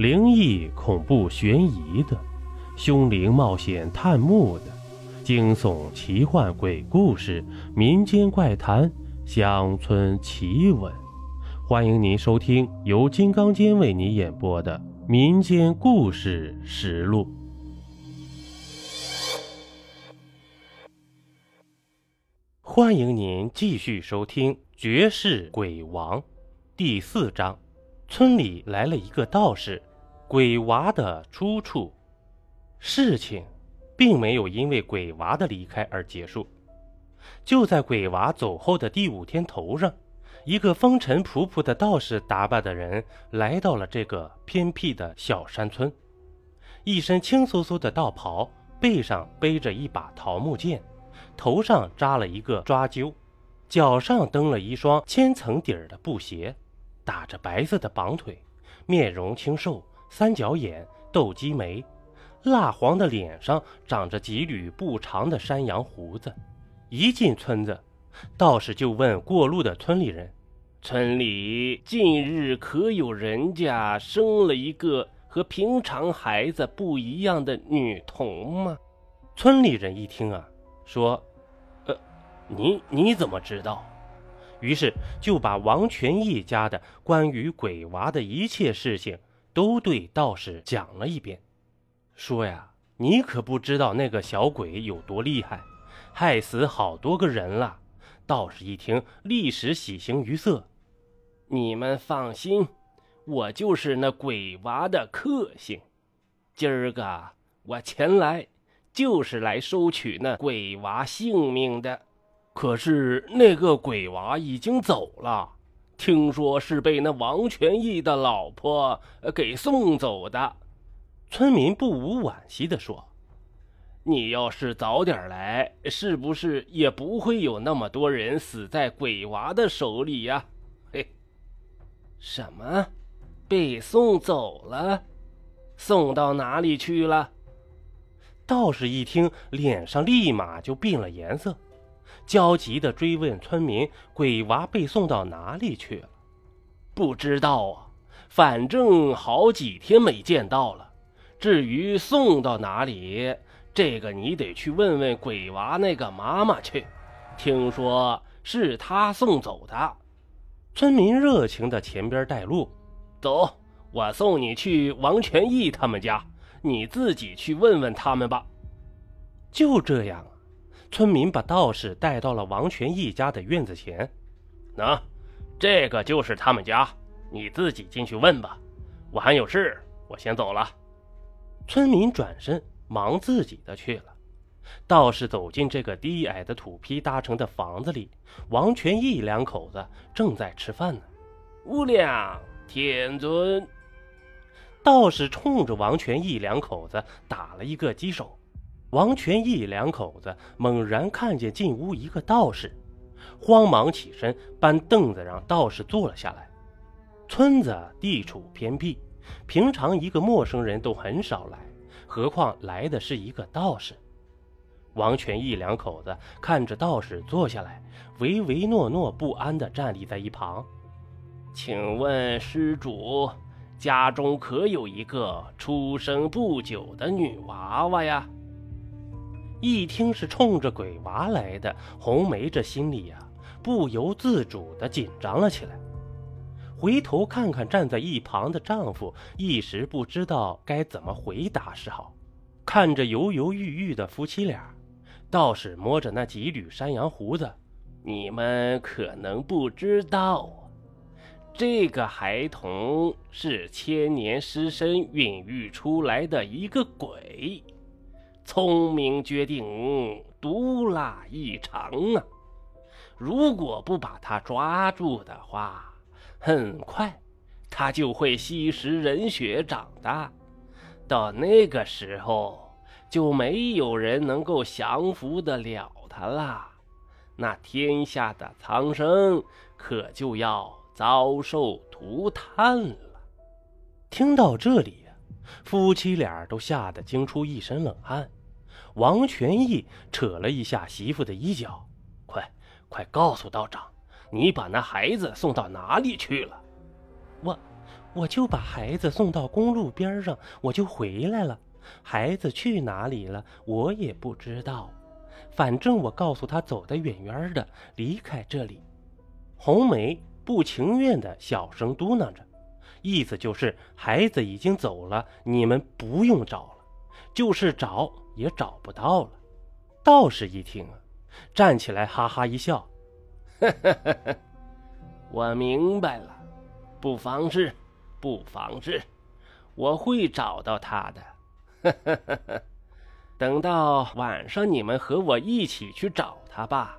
灵异、恐怖、悬疑的，凶灵冒险探墓的，惊悚、奇幻、鬼故事、民间怪谈、乡村奇闻。欢迎您收听由金刚间为你演播的《民间故事实录》。欢迎您继续收听《绝世鬼王》第四章。村里来了一个道士，鬼娃的出处。事情并没有因为鬼娃的离开而结束。就在鬼娃走后的第五天头上，一个风尘仆仆的道士打扮的人来到了这个偏僻的小山村，一身青飕飕的道袍，背上背着一把桃木剑。头上扎了一个抓阄，脚上蹬了一双千层底儿的布鞋，打着白色的绑腿，面容清瘦，三角眼，斗鸡眉，蜡黄的脸上长着几缕不长的山羊胡子。一进村子，道士就问过路的村里人：“村里近日可有人家生了一个和平常孩子不一样的女童吗？”村里人一听啊。说：“呃，你你怎么知道？”于是就把王全义家的关于鬼娃的一切事情都对道士讲了一遍。说呀，你可不知道那个小鬼有多厉害，害死好多个人了。道士一听，立时喜形于色。你们放心，我就是那鬼娃的克星。今儿个我前来。就是来收取那鬼娃性命的，可是那个鬼娃已经走了，听说是被那王全义的老婆给送走的。村民不无惋惜地说：“你要是早点来，是不是也不会有那么多人死在鬼娃的手里呀？”嘿，什么？被送走了？送到哪里去了？道士一听，脸上立马就变了颜色，焦急地追问村民：“鬼娃被送到哪里去了？”“不知道啊，反正好几天没见到了。至于送到哪里，这个你得去问问鬼娃那个妈妈去。听说是他送走的。”村民热情地前边带路：“走，我送你去王全义他们家。”你自己去问问他们吧。就这样，村民把道士带到了王全义家的院子前。那，这个就是他们家，你自己进去问吧。我还有事，我先走了。村民转身忙自己的去了。道士走进这个低矮的土坯搭成的房子里，王全义两口子正在吃饭呢。无量天尊。道士冲着王全义两口子打了一个击手，王全义两口子猛然看见进屋一个道士，慌忙起身搬凳子让道士坐了下来。村子地处偏僻，平常一个陌生人都很少来，何况来的是一个道士。王全义两口子看着道士坐下来，唯唯诺诺不安地站立在一旁。请问施主。家中可有一个出生不久的女娃娃呀？一听是冲着鬼娃来的，红梅这心里呀不由自主的紧张了起来。回头看看站在一旁的丈夫，一时不知道该怎么回答是好。看着犹犹豫豫的夫妻俩，道士摸着那几缕山羊胡子：“你们可能不知道。”这个孩童是千年尸身孕育出来的一个鬼，聪明绝顶，毒辣异常啊！如果不把他抓住的话，很快他就会吸食人血长大。到那个时候，就没有人能够降服得了他了。那天下的苍生可就要……遭受涂炭了。听到这里呀，夫妻俩都吓得惊出一身冷汗。王全义扯了一下媳妇的衣角：“快，快告诉道长，你把那孩子送到哪里去了？”“我，我就把孩子送到公路边上，我就回来了。孩子去哪里了，我也不知道。反正我告诉他走得远远的，离开这里。红梅不情愿的小声嘟囔着，意思就是孩子已经走了，你们不用找了，就是找也找不到了。道士一听啊，站起来哈哈一笑，呵呵呵呵，我明白了，不妨事，不妨事，我会找到他的。呵呵呵呵。等到晚上，你们和我一起去找他吧。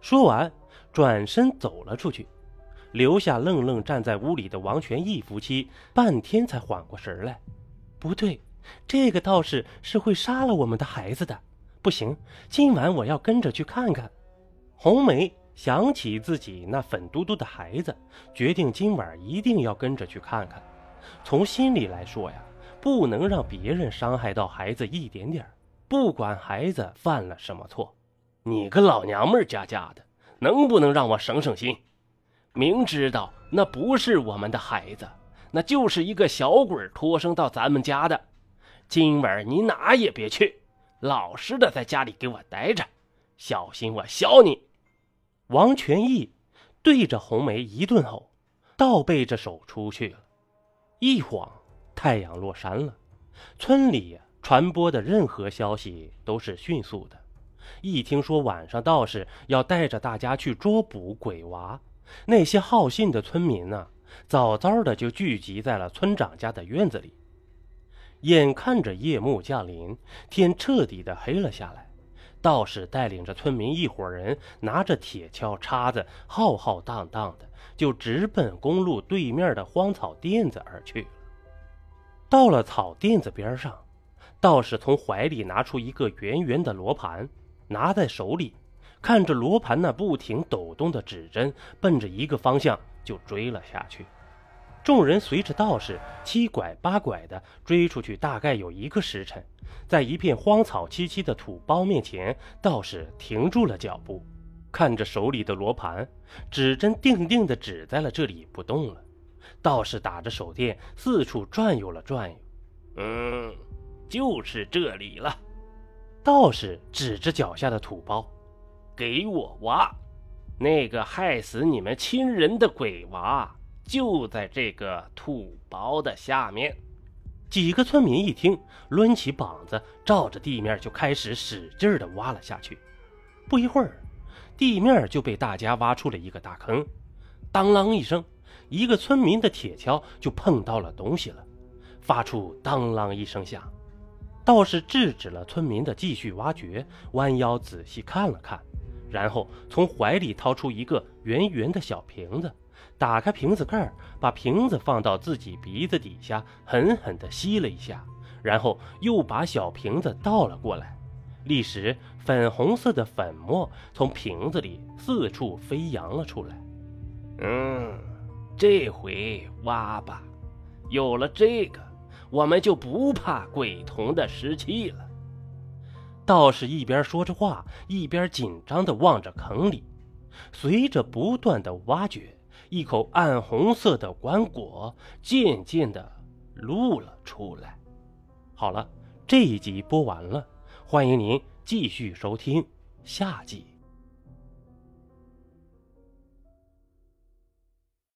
说完，转身走了出去，留下愣愣站在屋里的王全义夫妻，半天才缓过神来。不对，这个道士是会杀了我们的孩子的。不行，今晚我要跟着去看看。红梅想起自己那粉嘟嘟的孩子，决定今晚一定要跟着去看看。从心里来说呀，不能让别人伤害到孩子一点点。不管孩子犯了什么错，你个老娘们家家的，能不能让我省省心？明知道那不是我们的孩子，那就是一个小鬼托生到咱们家的。今晚你哪也别去，老实的在家里给我待着，小心我削你！王全义对着红梅一顿吼，倒背着手出去了。一晃，太阳落山了，村里。传播的任何消息都是迅速的。一听说晚上道士要带着大家去捉捕鬼娃，那些好信的村民呢，早早的就聚集在了村长家的院子里。眼看着夜幕降临，天彻底的黑了下来，道士带领着村民一伙人，拿着铁锹、叉子，浩浩荡荡的就直奔公路对面的荒草甸子而去了。到了草甸子边上。道士从怀里拿出一个圆圆的罗盘，拿在手里，看着罗盘那不停抖动的指针，奔着一个方向就追了下去。众人随着道士七拐八拐的追出去，大概有一个时辰，在一片荒草萋萋的土包面前，道士停住了脚步，看着手里的罗盘，指针定定的指在了这里不动了。道士打着手电四处转悠了转悠，嗯。就是这里了，道士指着脚下的土包，给我挖。那个害死你们亲人的鬼娃就在这个土包的下面。几个村民一听，抡起膀子，照着地面就开始使劲的挖了下去。不一会儿，地面就被大家挖出了一个大坑。当啷一声，一个村民的铁锹就碰到了东西了，发出当啷一声响。道士制止了村民的继续挖掘，弯腰仔细看了看，然后从怀里掏出一个圆圆的小瓶子，打开瓶子盖，把瓶子放到自己鼻子底下，狠狠地吸了一下，然后又把小瓶子倒了过来。立时，粉红色的粉末从瓶子里四处飞扬了出来。嗯，这回挖吧，有了这个。我们就不怕鬼童的尸气了。道士一边说着话，一边紧张地望着坑里。随着不断的挖掘，一口暗红色的棺椁渐渐地露了出来。好了，这一集播完了，欢迎您继续收听下集。